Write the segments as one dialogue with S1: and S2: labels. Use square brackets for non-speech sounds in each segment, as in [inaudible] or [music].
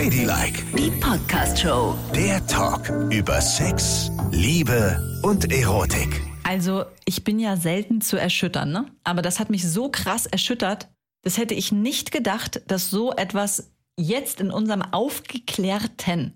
S1: Ladylike,
S2: Die Podcast-Show.
S1: der Talk über Sex, Liebe und Erotik.
S3: Also, ich bin ja selten zu erschüttern, ne? Aber das hat mich so krass erschüttert. Das hätte ich nicht gedacht, dass so etwas jetzt in unserem aufgeklärten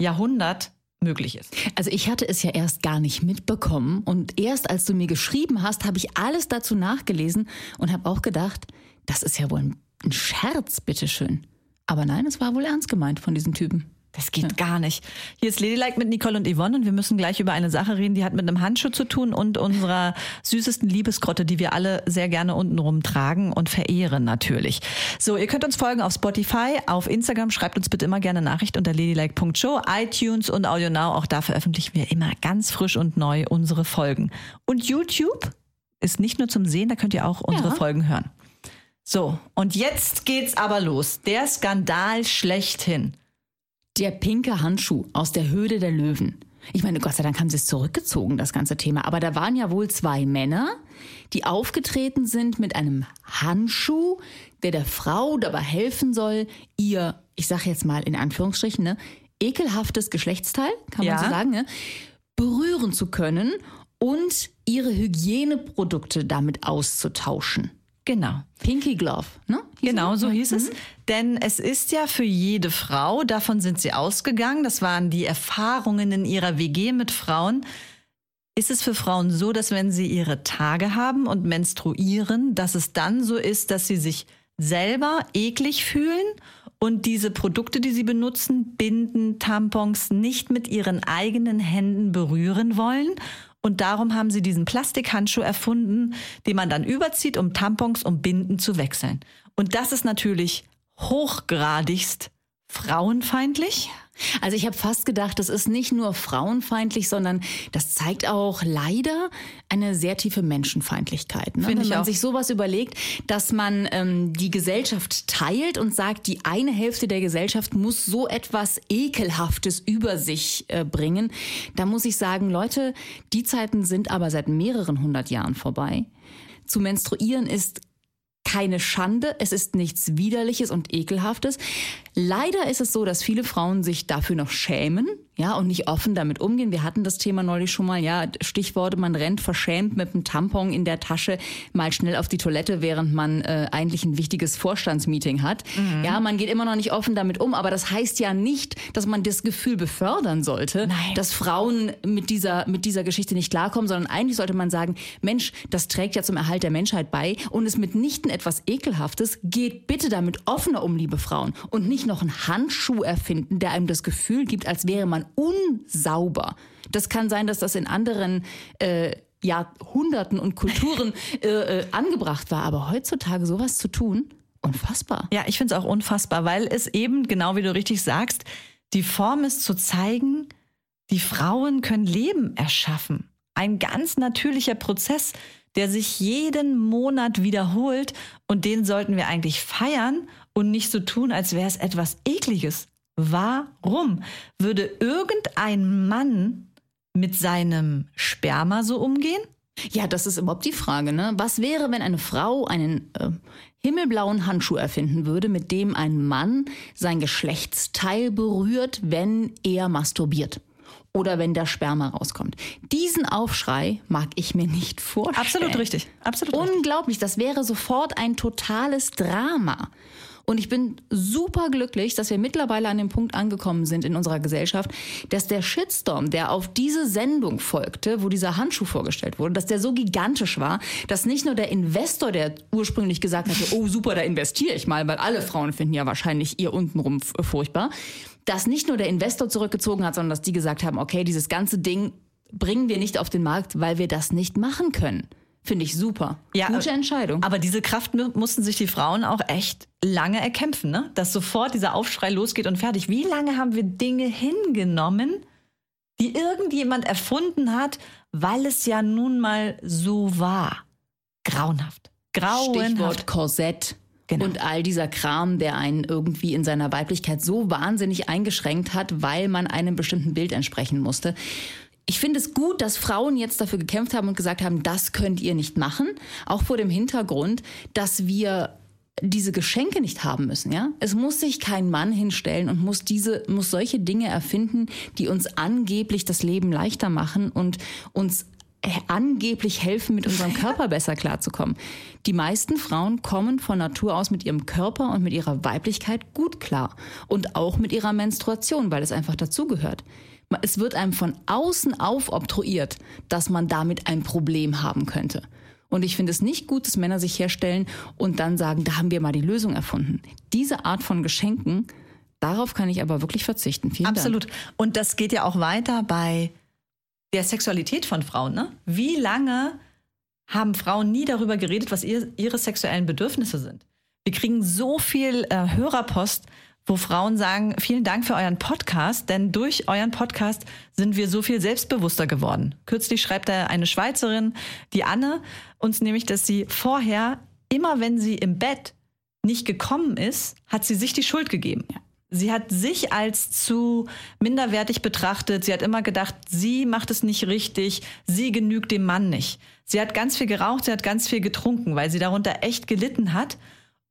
S3: Jahrhundert möglich ist.
S4: Also ich hatte es ja erst gar nicht mitbekommen und erst als du mir geschrieben hast, habe ich alles dazu nachgelesen und habe auch gedacht, das ist ja wohl ein, ein Scherz, bitteschön. Aber nein, es war wohl ernst gemeint von diesen Typen.
S3: Das geht gar nicht. Hier ist Ladylike mit Nicole und Yvonne und wir müssen gleich über eine Sache reden, die hat mit einem Handschuh zu tun und unserer süßesten Liebesgrotte, die wir alle sehr gerne untenrum tragen und verehren natürlich. So, ihr könnt uns folgen auf Spotify, auf Instagram, schreibt uns bitte immer gerne Nachricht unter ladylike.show, iTunes und Audio Now. Auch da veröffentlichen wir immer ganz frisch und neu unsere Folgen. Und YouTube ist nicht nur zum Sehen, da könnt ihr auch unsere
S4: Ja.
S3: Folgen hören. So, und jetzt geht's aber los. Der Skandal schlechthin.
S4: Der pinke Handschuh aus der Höhle der Löwen. Ich meine, Gott sei Dank haben sie es zurückgezogen, das ganze Thema. Aber da waren ja wohl zwei Männer, die aufgetreten sind mit einem Handschuh, der der Frau dabei helfen soll, ihr, ich sage jetzt mal in Anführungsstrichen, ne, ekelhaftes Geschlechtsteil, kann man
S3: Ja.
S4: so sagen, ne, berühren zu können und ihre Hygieneprodukte damit auszutauschen.
S3: Genau.
S4: Pinky Glove, ne? Hieß
S3: Genau, so hieß es. Denn es ist ja für jede Frau, davon sind sie ausgegangen, das waren die Erfahrungen in ihrer WG mit Frauen, ist es für Frauen so, dass wenn sie ihre Tage haben und menstruieren, dass es dann so ist, dass sie sich selber eklig fühlen und diese Produkte, die sie benutzen, Binden, Tampons, nicht mit ihren eigenen Händen berühren wollen. Und darum haben sie diesen Plastikhandschuh erfunden, den man dann überzieht, um Tampons und Binden zu wechseln. Und das ist natürlich hochgradigst frauenfeindlich.
S4: Also ich habe fast gedacht, das ist nicht nur frauenfeindlich, sondern das zeigt auch leider eine sehr tiefe Menschenfeindlichkeit. Ne? Wenn man
S3: auch.
S4: sich sowas überlegt, dass man ähm, die Gesellschaft teilt und sagt, die eine Hälfte der Gesellschaft muss so etwas Ekelhaftes über sich äh, bringen, da muss ich sagen, Leute, die Zeiten sind aber seit mehreren hundert Jahren vorbei. Zu menstruieren ist keine Schande, es ist nichts Widerliches und Ekelhaftes. Leider ist es so, dass viele Frauen sich dafür noch schämen, ja, und nicht offen damit umgehen. Wir hatten das Thema neulich schon mal, ja, Stichworte, man rennt verschämt mit einem Tampon in der Tasche mal schnell auf die Toilette, während man äh, eigentlich ein wichtiges Vorstandsmeeting hat. Ja, man geht immer noch nicht offen damit um, aber das heißt ja nicht, dass man das Gefühl befördern sollte,
S3: Nein.
S4: dass Frauen mit dieser, mit dieser Geschichte nicht klarkommen, sondern eigentlich sollte man sagen, Mensch, das trägt ja zum Erhalt der Menschheit bei und ist mitnichten etwas Ekelhaftes. Geht bitte damit offener um, liebe Frauen. Und nicht noch einen Handschuh erfinden, der einem das Gefühl gibt, als wäre man unsauber. Das kann sein, dass das in anderen äh, Jahrhunderten und Kulturen [laughs] äh, äh, angebracht war. Aber heutzutage sowas zu tun, unfassbar.
S3: Ja, ich finde es auch unfassbar, weil es eben, genau wie du richtig sagst, die Form ist zu zeigen, die Frauen können Leben erschaffen. Ein ganz natürlicher Prozess, der sich jeden Monat wiederholt und den sollten wir eigentlich feiern und nicht so tun, als wäre es etwas Ekliges. Warum würde irgendein Mann mit seinem Sperma so umgehen?
S4: Ja, das ist überhaupt die Frage. Ne? Was wäre, wenn eine Frau einen äh, himmelblauen Handschuh erfinden würde, mit dem ein Mann sein Geschlechtsteil berührt, wenn er masturbiert? Oder wenn der Sperma rauskommt. Diesen Aufschrei mag ich mir nicht vorstellen.
S3: Absolut richtig. Absolut richtig.
S4: Unglaublich, das wäre sofort ein totales Drama. Und ich bin super glücklich, dass wir mittlerweile an dem Punkt angekommen sind in unserer Gesellschaft, dass der Shitstorm, der auf diese Sendung folgte, wo dieser Handschuh vorgestellt wurde, dass der so gigantisch war, dass nicht nur der Investor, der ursprünglich gesagt hatte, oh super, da investiere ich mal, weil alle Frauen finden ja wahrscheinlich ihr untenrum furchtbar, dass nicht nur der Investor zurückgezogen hat, sondern dass die gesagt haben, okay, dieses ganze Ding bringen wir nicht auf den Markt, weil wir das nicht machen können. Finde ich super. Gute
S3: äh,
S4: Entscheidung.
S3: Aber diese Kraft mu- mussten sich die Frauen auch echt lange erkämpfen, ne? Dass sofort dieser Aufschrei losgeht und fertig. Wie lange haben wir Dinge hingenommen, die irgendjemand erfunden hat, weil es ja nun mal so war? Grauenhaft.
S4: Stichwort
S3: Grauenhaft.
S4: Korsett.
S3: Genau.
S4: Und all dieser Kram, der einen irgendwie in seiner Weiblichkeit so wahnsinnig eingeschränkt hat, weil man einem bestimmten Bild entsprechen musste. Ich finde es gut, dass Frauen jetzt dafür gekämpft haben und gesagt haben, das könnt ihr nicht machen. Auch vor dem Hintergrund, dass wir diese Geschenke nicht haben müssen, ja? Es muss sich kein Mann hinstellen und muss diese, muss solche Dinge erfinden, die uns angeblich das Leben leichter machen und uns angeblich helfen, mit unserem Körper [laughs] besser klarzukommen. Die meisten Frauen kommen von Natur aus mit ihrem Körper und mit ihrer Weiblichkeit gut klar. Und auch mit ihrer Menstruation, weil es einfach dazugehört. Es wird einem von außen aufobtruiert, dass man damit ein Problem haben könnte. Und ich finde es nicht gut, dass Männer sich herstellen und dann sagen, da haben wir mal die Lösung erfunden. Diese Art von Geschenken, darauf kann ich aber wirklich verzichten. Vielen
S3: Absolut.
S4: Dank.
S3: Und das geht ja auch weiter bei der Sexualität von Frauen. Ne? Wie lange haben Frauen nie darüber geredet, was ihr, ihre sexuellen Bedürfnisse sind? Wir kriegen so viel äh, Hörerpost, wo Frauen sagen, vielen Dank für euren Podcast, denn durch euren Podcast sind wir so viel selbstbewusster geworden. Kürzlich schreibt da eine Schweizerin, die Anne, uns nämlich, dass sie vorher, immer wenn sie im Bett nicht gekommen ist, hat sie sich die Schuld gegeben. Ja. Sie hat sich als zu minderwertig betrachtet. Sie hat immer gedacht, sie macht es nicht richtig, sie genügt dem Mann nicht. Sie hat ganz viel geraucht, sie hat ganz viel getrunken, weil sie darunter echt gelitten hat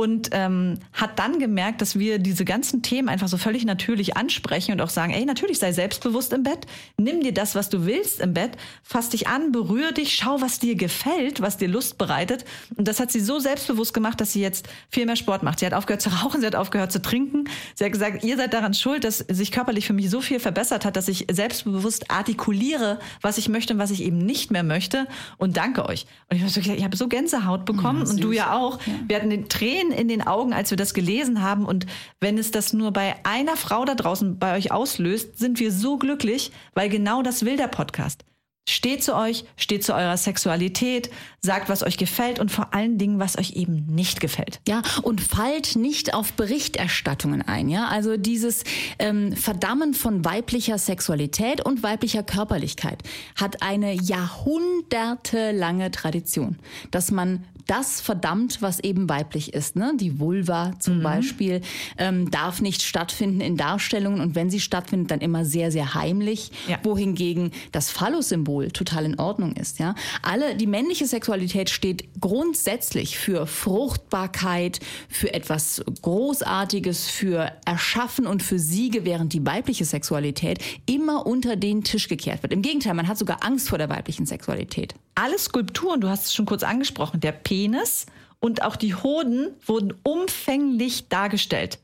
S3: und ähm, hat dann gemerkt, dass wir diese ganzen Themen einfach so völlig natürlich ansprechen und auch sagen, ey, natürlich sei selbstbewusst im Bett, nimm dir das, was du willst im Bett, fass dich an, berühr dich, schau, was dir gefällt, was dir Lust bereitet. Und das hat sie so selbstbewusst gemacht, dass sie jetzt viel mehr Sport macht. Sie hat aufgehört zu rauchen, sie hat aufgehört zu trinken. Sie hat gesagt, ihr seid daran schuld, dass sich körperlich für mich so viel verbessert hat, dass ich selbstbewusst artikuliere, was ich möchte und was ich eben nicht mehr möchte. Und danke euch. Und ich habe so, ich hab so Gänsehaut bekommen ja, und du ja auch. Ja. Wir hatten den Tränen In den Augen, als wir das gelesen haben. Und wenn es das nur bei einer Frau da draußen bei euch auslöst, sind wir so glücklich, weil genau das will der Podcast. Steht zu euch, steht zu eurer Sexualität, sagt, was euch gefällt und vor allen Dingen, was euch eben nicht gefällt.
S4: Ja, und fallt nicht auf Berichterstattungen ein. Ja, also dieses ähm, Verdammen von weiblicher Sexualität und weiblicher Körperlichkeit hat eine jahrhundertelange Tradition, dass man das verdammt, was eben weiblich ist. Ne? Die Vulva zum mhm. Beispiel ähm, darf nicht stattfinden in Darstellungen und wenn sie stattfindet, dann immer sehr, sehr heimlich. Ja. Wohingegen das Phallus-Symbol total in Ordnung ist. Ja? Alle, die männliche Sexualität steht grundsätzlich für Fruchtbarkeit, für etwas Großartiges, für Erschaffen und für Siege, während die weibliche Sexualität immer unter den Tisch gekehrt wird. Im Gegenteil, man hat sogar Angst vor der weiblichen Sexualität.
S3: Alle Skulpturen, du hast es schon kurz angesprochen, der Penis und auch die Hoden wurden umfänglich dargestellt.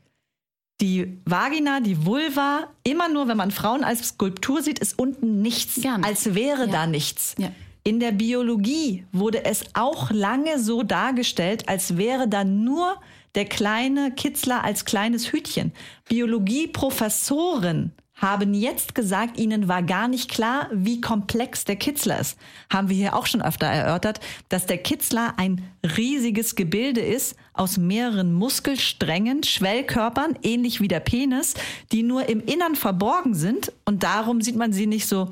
S3: Die Vagina, die Vulva, immer nur, wenn man Frauen als Skulptur sieht, ist unten nichts, nicht. als wäre ja. da nichts. Ja. In der Biologie wurde es auch lange so dargestellt, als wäre da nur der kleine Kitzler als kleines Hütchen. Biologieprofessoren haben jetzt gesagt, ihnen war gar nicht klar, wie komplex der Kitzler ist. Haben wir hier auch schon öfter erörtert, dass der Kitzler ein riesiges Gebilde ist aus mehreren Muskelsträngen, Schwellkörpern, ähnlich wie der Penis, die nur im Innern verborgen sind und darum sieht man sie nicht so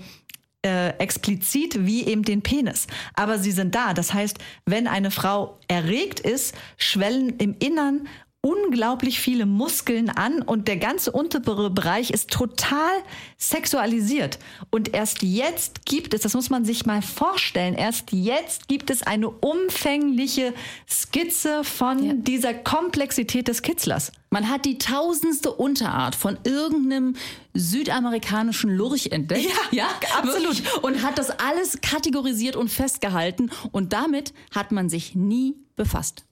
S3: äh, explizit wie eben den Penis. Aber sie sind da. Das heißt, wenn eine Frau erregt ist, schwellen im Innern unglaublich viele Muskeln an und der ganze untere Bereich ist total sexualisiert. Und erst jetzt gibt es, das muss man sich mal vorstellen, erst jetzt gibt es eine umfängliche Skizze von ja. dieser Komplexität des Kitzlers.
S4: Man hat die tausendste Unterart von irgendeinem südamerikanischen Lurch entdeckt.
S3: Ja, ja absolut.
S4: Und hat das alles kategorisiert und festgehalten. Und damit hat man sich nie befasst.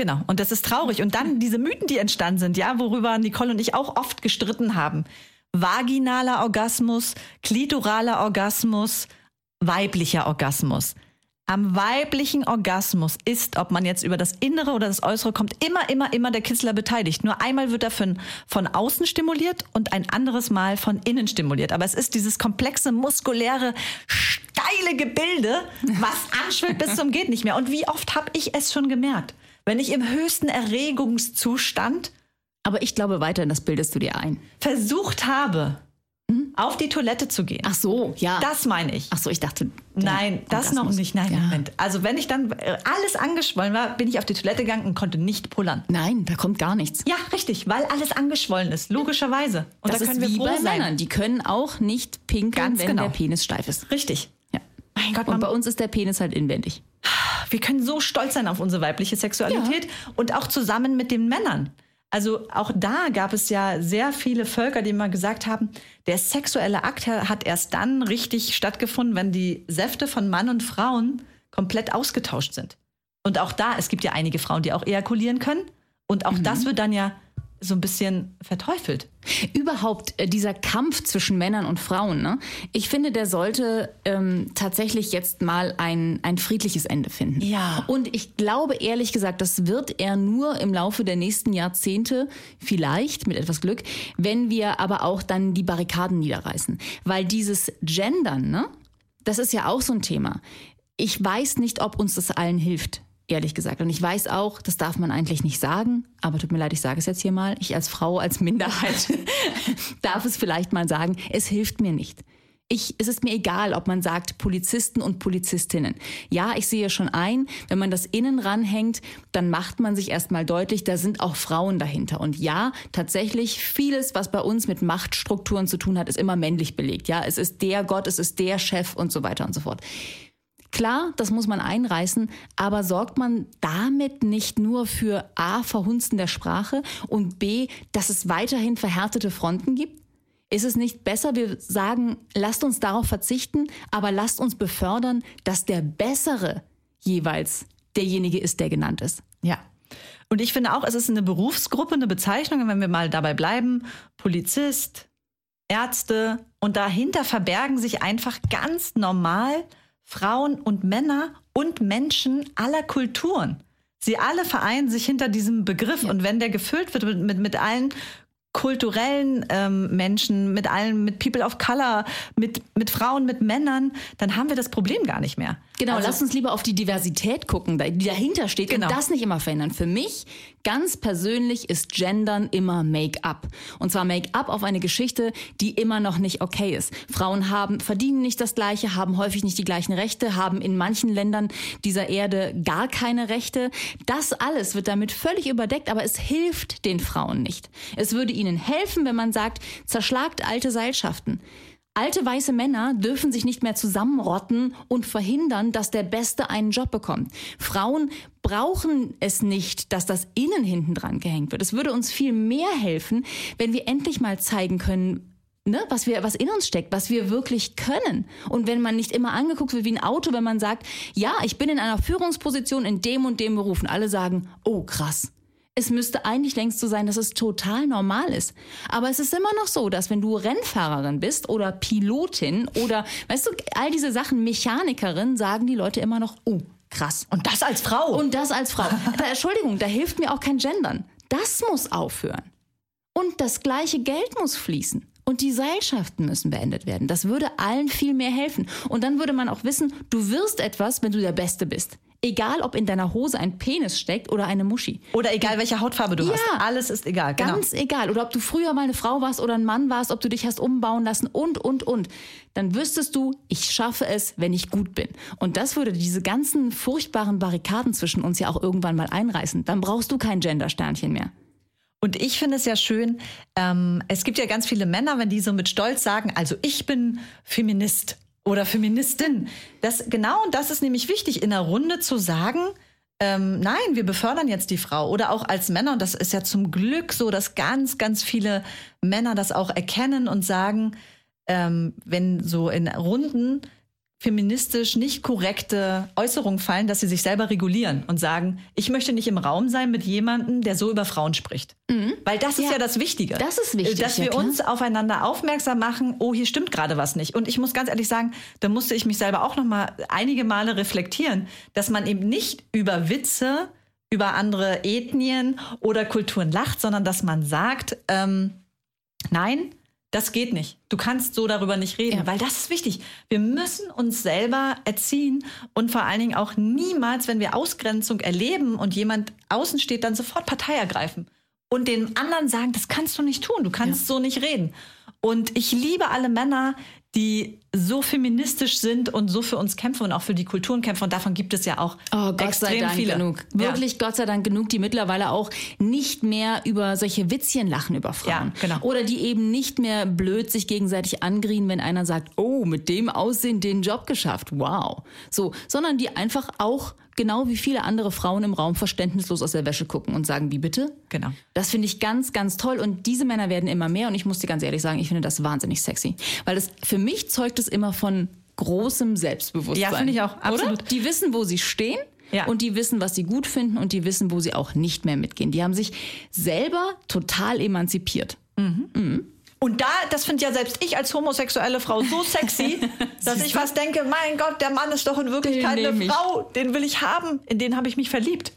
S3: Genau, und das ist traurig. Und dann diese Mythen, die entstanden sind, ja, worüber Nicole und ich auch oft gestritten haben. Vaginaler Orgasmus, klitoraler Orgasmus, weiblicher Orgasmus. Am weiblichen Orgasmus ist, ob man jetzt über das Innere oder das Äußere kommt, immer, immer, immer der Kitzler beteiligt. Nur einmal wird er von, von außen stimuliert und ein anderes Mal von innen stimuliert. Aber es ist dieses komplexe, muskuläre, steile Gebilde, was anschwillt bis zum geht nicht mehr. Und wie oft habe ich es schon gemerkt? Wenn ich im höchsten Erregungszustand.
S4: Aber ich glaube weiterhin, das bildest du dir ein.
S3: Versucht habe, hm? auf die Toilette zu gehen.
S4: Ach so, ja.
S3: Das meine ich.
S4: Ach so, ich dachte.
S3: Nein, das noch nicht. Nein, ja. Moment. Also wenn ich dann äh, alles angeschwollen war, bin ich auf die Toilette gegangen und konnte nicht pullern.
S4: Nein, da kommt gar nichts.
S3: Ja, richtig, weil alles angeschwollen ist, logischerweise.
S4: Und das da können ist wir wie bei sein. Männern. Die können auch nicht pinkeln, Ganz wenn genau. der Penis steif ist.
S3: Richtig.
S4: Ja. Mein Gott. Und bei uns ist der Penis halt inwendig.
S3: Wir können so stolz sein auf unsere weibliche Sexualität und auch zusammen mit den Männern. Also auch da gab es ja sehr viele Völker, die mal gesagt haben, der sexuelle Akt hat erst dann richtig stattgefunden, wenn die Säfte von Mann und Frauen komplett ausgetauscht sind. Und auch da, es gibt ja einige Frauen, die auch ejakulieren können. Und auch das wird dann ja so ein bisschen verteufelt.
S4: Überhaupt äh, dieser Kampf zwischen Männern und Frauen, ne? ich finde, der sollte ähm, tatsächlich jetzt mal ein, ein friedliches Ende finden.
S3: Ja.
S4: Und ich glaube ehrlich gesagt, das wird er nur im Laufe der nächsten Jahrzehnte, vielleicht mit etwas Glück, wenn wir aber auch dann die Barrikaden niederreißen. Weil dieses Gendern, ne? das ist ja auch so ein Thema. Ich weiß nicht, ob uns das allen hilft ehrlich gesagt. Und ich weiß auch, das darf man eigentlich nicht sagen, aber tut mir leid, ich sage es jetzt hier mal. Ich als Frau, als Minderheit [laughs] darf es vielleicht mal sagen, es hilft mir nicht. Ich, es ist mir egal, ob man sagt Polizisten und Polizistinnen. Ja, ich sehe schon ein, wenn man das innen ranhängt, dann macht man sich erstmal deutlich, da sind auch Frauen dahinter. Und ja, tatsächlich, vieles, was bei uns mit Machtstrukturen zu tun hat, ist immer männlich belegt. Ja, es ist der Gott, es ist der Chef und so weiter und so fort. Klar, das muss man einreißen, aber sorgt man damit nicht nur für A, Verhunzen der Sprache und B, dass es weiterhin verhärtete Fronten gibt? Ist es nicht besser, wir sagen, lasst uns darauf verzichten, aber lasst uns befördern, dass der Bessere jeweils derjenige ist, der genannt ist?
S3: Ja. Und ich finde auch, es ist eine Berufsgruppe, eine Bezeichnung, wenn wir mal dabei bleiben, Polizist, Ärzte und dahinter verbergen sich einfach ganz normal Frauen und Männer und Menschen aller Kulturen. Sie alle vereinen sich hinter diesem Begriff
S4: Ja.
S3: und wenn der gefüllt wird mit, mit, mit allen kulturellen ähm, Menschen, mit allen, mit People of Color, mit, mit Frauen, mit Männern, dann haben wir das Problem gar nicht mehr.
S4: Genau,
S3: Also-
S4: lass uns lieber auf die Diversität gucken, die dahinter steht
S3: Genau.
S4: und das nicht immer verändern. Für mich ganz persönlich ist Gendern immer Make-up. Und zwar Make-up auf eine Geschichte, die immer noch nicht okay ist. Frauen haben, verdienen nicht das Gleiche, haben häufig nicht die gleichen Rechte, haben in manchen Ländern dieser Erde gar keine Rechte. Das alles wird damit völlig überdeckt, aber es hilft den Frauen nicht. Es würde ihnen helfen, wenn man sagt, zerschlagt alte Seilschaften. Alte weiße Männer dürfen sich nicht mehr zusammenrotten und verhindern, dass der Beste einen Job bekommt. Frauen brauchen es nicht, dass das innen hinten dran gehängt wird. Es würde uns viel mehr helfen, wenn wir endlich mal zeigen können, ne, was wir, was in uns steckt, was wir wirklich können. Und wenn man nicht immer angeguckt wird wie ein Auto, wenn man sagt, ja, ich bin in einer Führungsposition in dem und dem Beruf und alle sagen, oh krass. Es müsste eigentlich längst so sein, dass es total normal ist. Aber es ist immer noch so, dass wenn du Rennfahrerin bist oder Pilotin oder, weißt du, all diese Sachen, Mechanikerin, sagen die Leute immer noch, oh, krass.
S3: Und das als Frau.
S4: Und das als Frau. [laughs] Da, Entschuldigung, da hilft mir auch kein Gendern. Das muss aufhören. Und das gleiche Geld muss fließen. Und die Seilschaften müssen beendet werden. Das würde allen viel mehr helfen. Und dann würde man auch wissen, du wirst etwas, wenn du der Beste bist. Egal, ob in deiner Hose ein Penis steckt oder eine Muschi.
S3: Oder egal, welche Hautfarbe du
S4: Ja.
S3: hast. Alles ist egal. Genau.
S4: Ganz egal. Oder ob du früher mal eine Frau warst oder ein Mann warst, ob du dich hast umbauen lassen und, und, und. Dann wüsstest du, ich schaffe es, wenn ich gut bin. Und das würde diese ganzen furchtbaren Barrikaden zwischen uns ja auch irgendwann mal einreißen. Dann brauchst du kein Gendersternchen mehr.
S3: Und ich finde es ja schön, ähm, es gibt ja ganz viele Männer, wenn die so mit Stolz sagen, also ich bin Feminist oder Feministin. Das, genau das ist nämlich wichtig, in der Runde zu sagen, ähm, nein, wir befördern jetzt die Frau. Oder auch als Männer, und das ist ja zum Glück so, dass ganz, ganz viele Männer das auch erkennen und sagen, ähm, wenn so in Runden feministisch nicht korrekte Äußerungen fallen, dass sie sich selber regulieren und sagen, ich möchte nicht im Raum sein mit jemandem, der so über Frauen spricht. Weil das ist
S4: Ja.
S3: ja, das Wichtige.
S4: Das ist wichtig,
S3: Dass
S4: ja
S3: wir
S4: klar.
S3: uns aufeinander aufmerksam machen, oh, hier stimmt gerade was nicht. Und ich muss ganz ehrlich sagen, da musste ich mich selber auch noch mal einige Male reflektieren, dass man eben nicht über Witze, über andere Ethnien oder Kulturen lacht, sondern dass man sagt, ähm, nein, das geht nicht. Du kannst so darüber nicht reden,
S4: Ja.
S3: weil das ist wichtig. Wir müssen uns selber erziehen und vor allen Dingen auch niemals, wenn wir Ausgrenzung erleben und jemand außen steht, dann sofort Partei ergreifen und den anderen sagen, das kannst du nicht tun, du kannst so nicht reden. Und ich liebe alle Männer, die so feministisch sind und so für uns kämpfen und auch für die Kulturen kämpfen. Und davon gibt es ja auch
S4: Oh, Gott
S3: extrem
S4: sei Dank
S3: viele.
S4: genug. Wirklich Gott sei Dank genug, die mittlerweile auch nicht mehr über solche Witzchen lachen über Frauen.
S3: Ja, genau.
S4: Oder die eben nicht mehr blöd sich gegenseitig angrien, wenn einer sagt, oh, mit dem Aussehen den Job geschafft. Wow. So, sondern die einfach auch genau wie viele andere Frauen im Raum verständnislos aus der Wäsche gucken und sagen, wie bitte?
S3: Genau.
S4: Das finde ich ganz, ganz toll. Und diese Männer werden immer mehr. Und ich muss dir ganz ehrlich sagen, ich finde das wahnsinnig sexy. Weil das, für mich zeugt es immer von großem Selbstbewusstsein.
S3: Ja, finde ich auch, absolut.
S4: Oder? Die wissen, wo sie stehen.
S3: Ja.
S4: Und die wissen, was sie gut finden und die wissen, wo sie auch nicht mehr mitgehen. Die haben sich selber total emanzipiert.
S3: Und da, das finde ja selbst ich als homosexuelle Frau so sexy, [laughs] dass ich fast denke, mein Gott, der Mann ist doch in Wirklichkeit eine. Frau, den will ich haben, in den habe ich mich verliebt.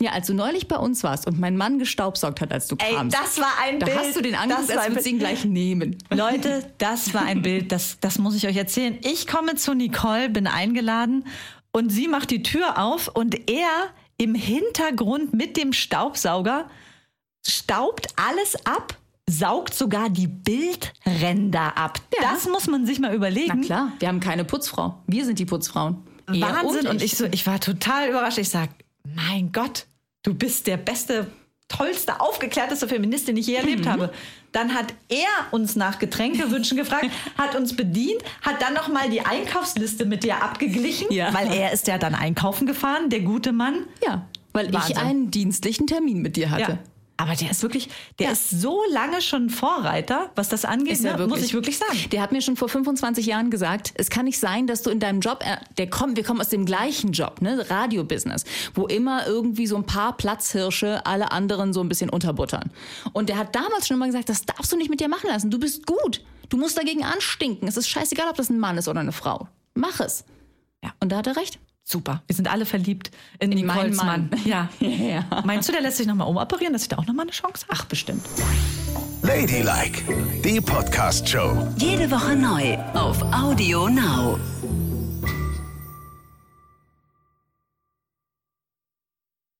S4: Ja, als du neulich bei uns warst und mein Mann gestaubsaugt hat, als du
S3: Ey,
S4: kamst.
S3: das war ein
S4: da
S3: Bild.
S4: hast du den
S3: war
S4: als würdest ihn gleich nehmen.
S3: Leute, das war ein Bild, das, das muss ich euch erzählen. Ich komme zu Nicole, bin eingeladen und sie macht die Tür auf und er im Hintergrund mit dem Staubsauger staubt alles ab, saugt sogar die Bildränder ab.
S4: Ja.
S3: Das muss man sich mal überlegen.
S4: Na klar, wir haben keine Putzfrau. Wir sind die Putzfrauen. Er
S3: Wahnsinn. Und
S4: ich.
S3: ich so, ich war total überrascht. Ich sag, mein Gott, du bist der beste, tollste, aufgeklärteste Feminist, den ich je
S4: Mhm.
S3: erlebt habe. Dann hat er uns nach Getränkewünschen gefragt, [laughs] hat uns bedient, hat dann noch mal die Einkaufsliste mit dir abgeglichen,
S4: Ja.
S3: weil er ist ja dann einkaufen gefahren, der gute Mann.
S4: Ja, weil
S3: Wahnsinn.
S4: ich einen dienstlichen Termin mit dir hatte.
S3: Ja. Aber der ist wirklich, der
S4: Ja.
S3: ist so lange schon Vorreiter, was das angeht, ne?
S4: wirklich.
S3: muss ich wirklich sagen.
S4: Der hat mir schon vor 25 Jahren gesagt, es kann nicht sein, dass du in deinem Job, äh, der kommt, wir kommen aus dem gleichen Job, ne, Radio-Business, wo immer irgendwie so ein paar Platzhirsche alle anderen so ein bisschen unterbuttern. Und der hat damals schon immer gesagt, das darfst du nicht mit dir machen lassen. Du bist gut. Du musst dagegen anstinken. Es ist scheißegal, ob das ein Mann ist oder eine Frau. Mach es.
S3: Ja.
S4: Und da hat er recht.
S3: Super. Wir sind alle verliebt in,
S4: In meinen Mann.
S3: Mann. Ja. [laughs]
S4: Ja.
S3: Meinst du, der lässt sich nochmal umoperieren, dass ich da auch nochmal eine Chance habe?
S4: Ach, bestimmt.
S1: Ladylike, die Podcast-Show.
S2: Jede Woche neu auf Audio Now.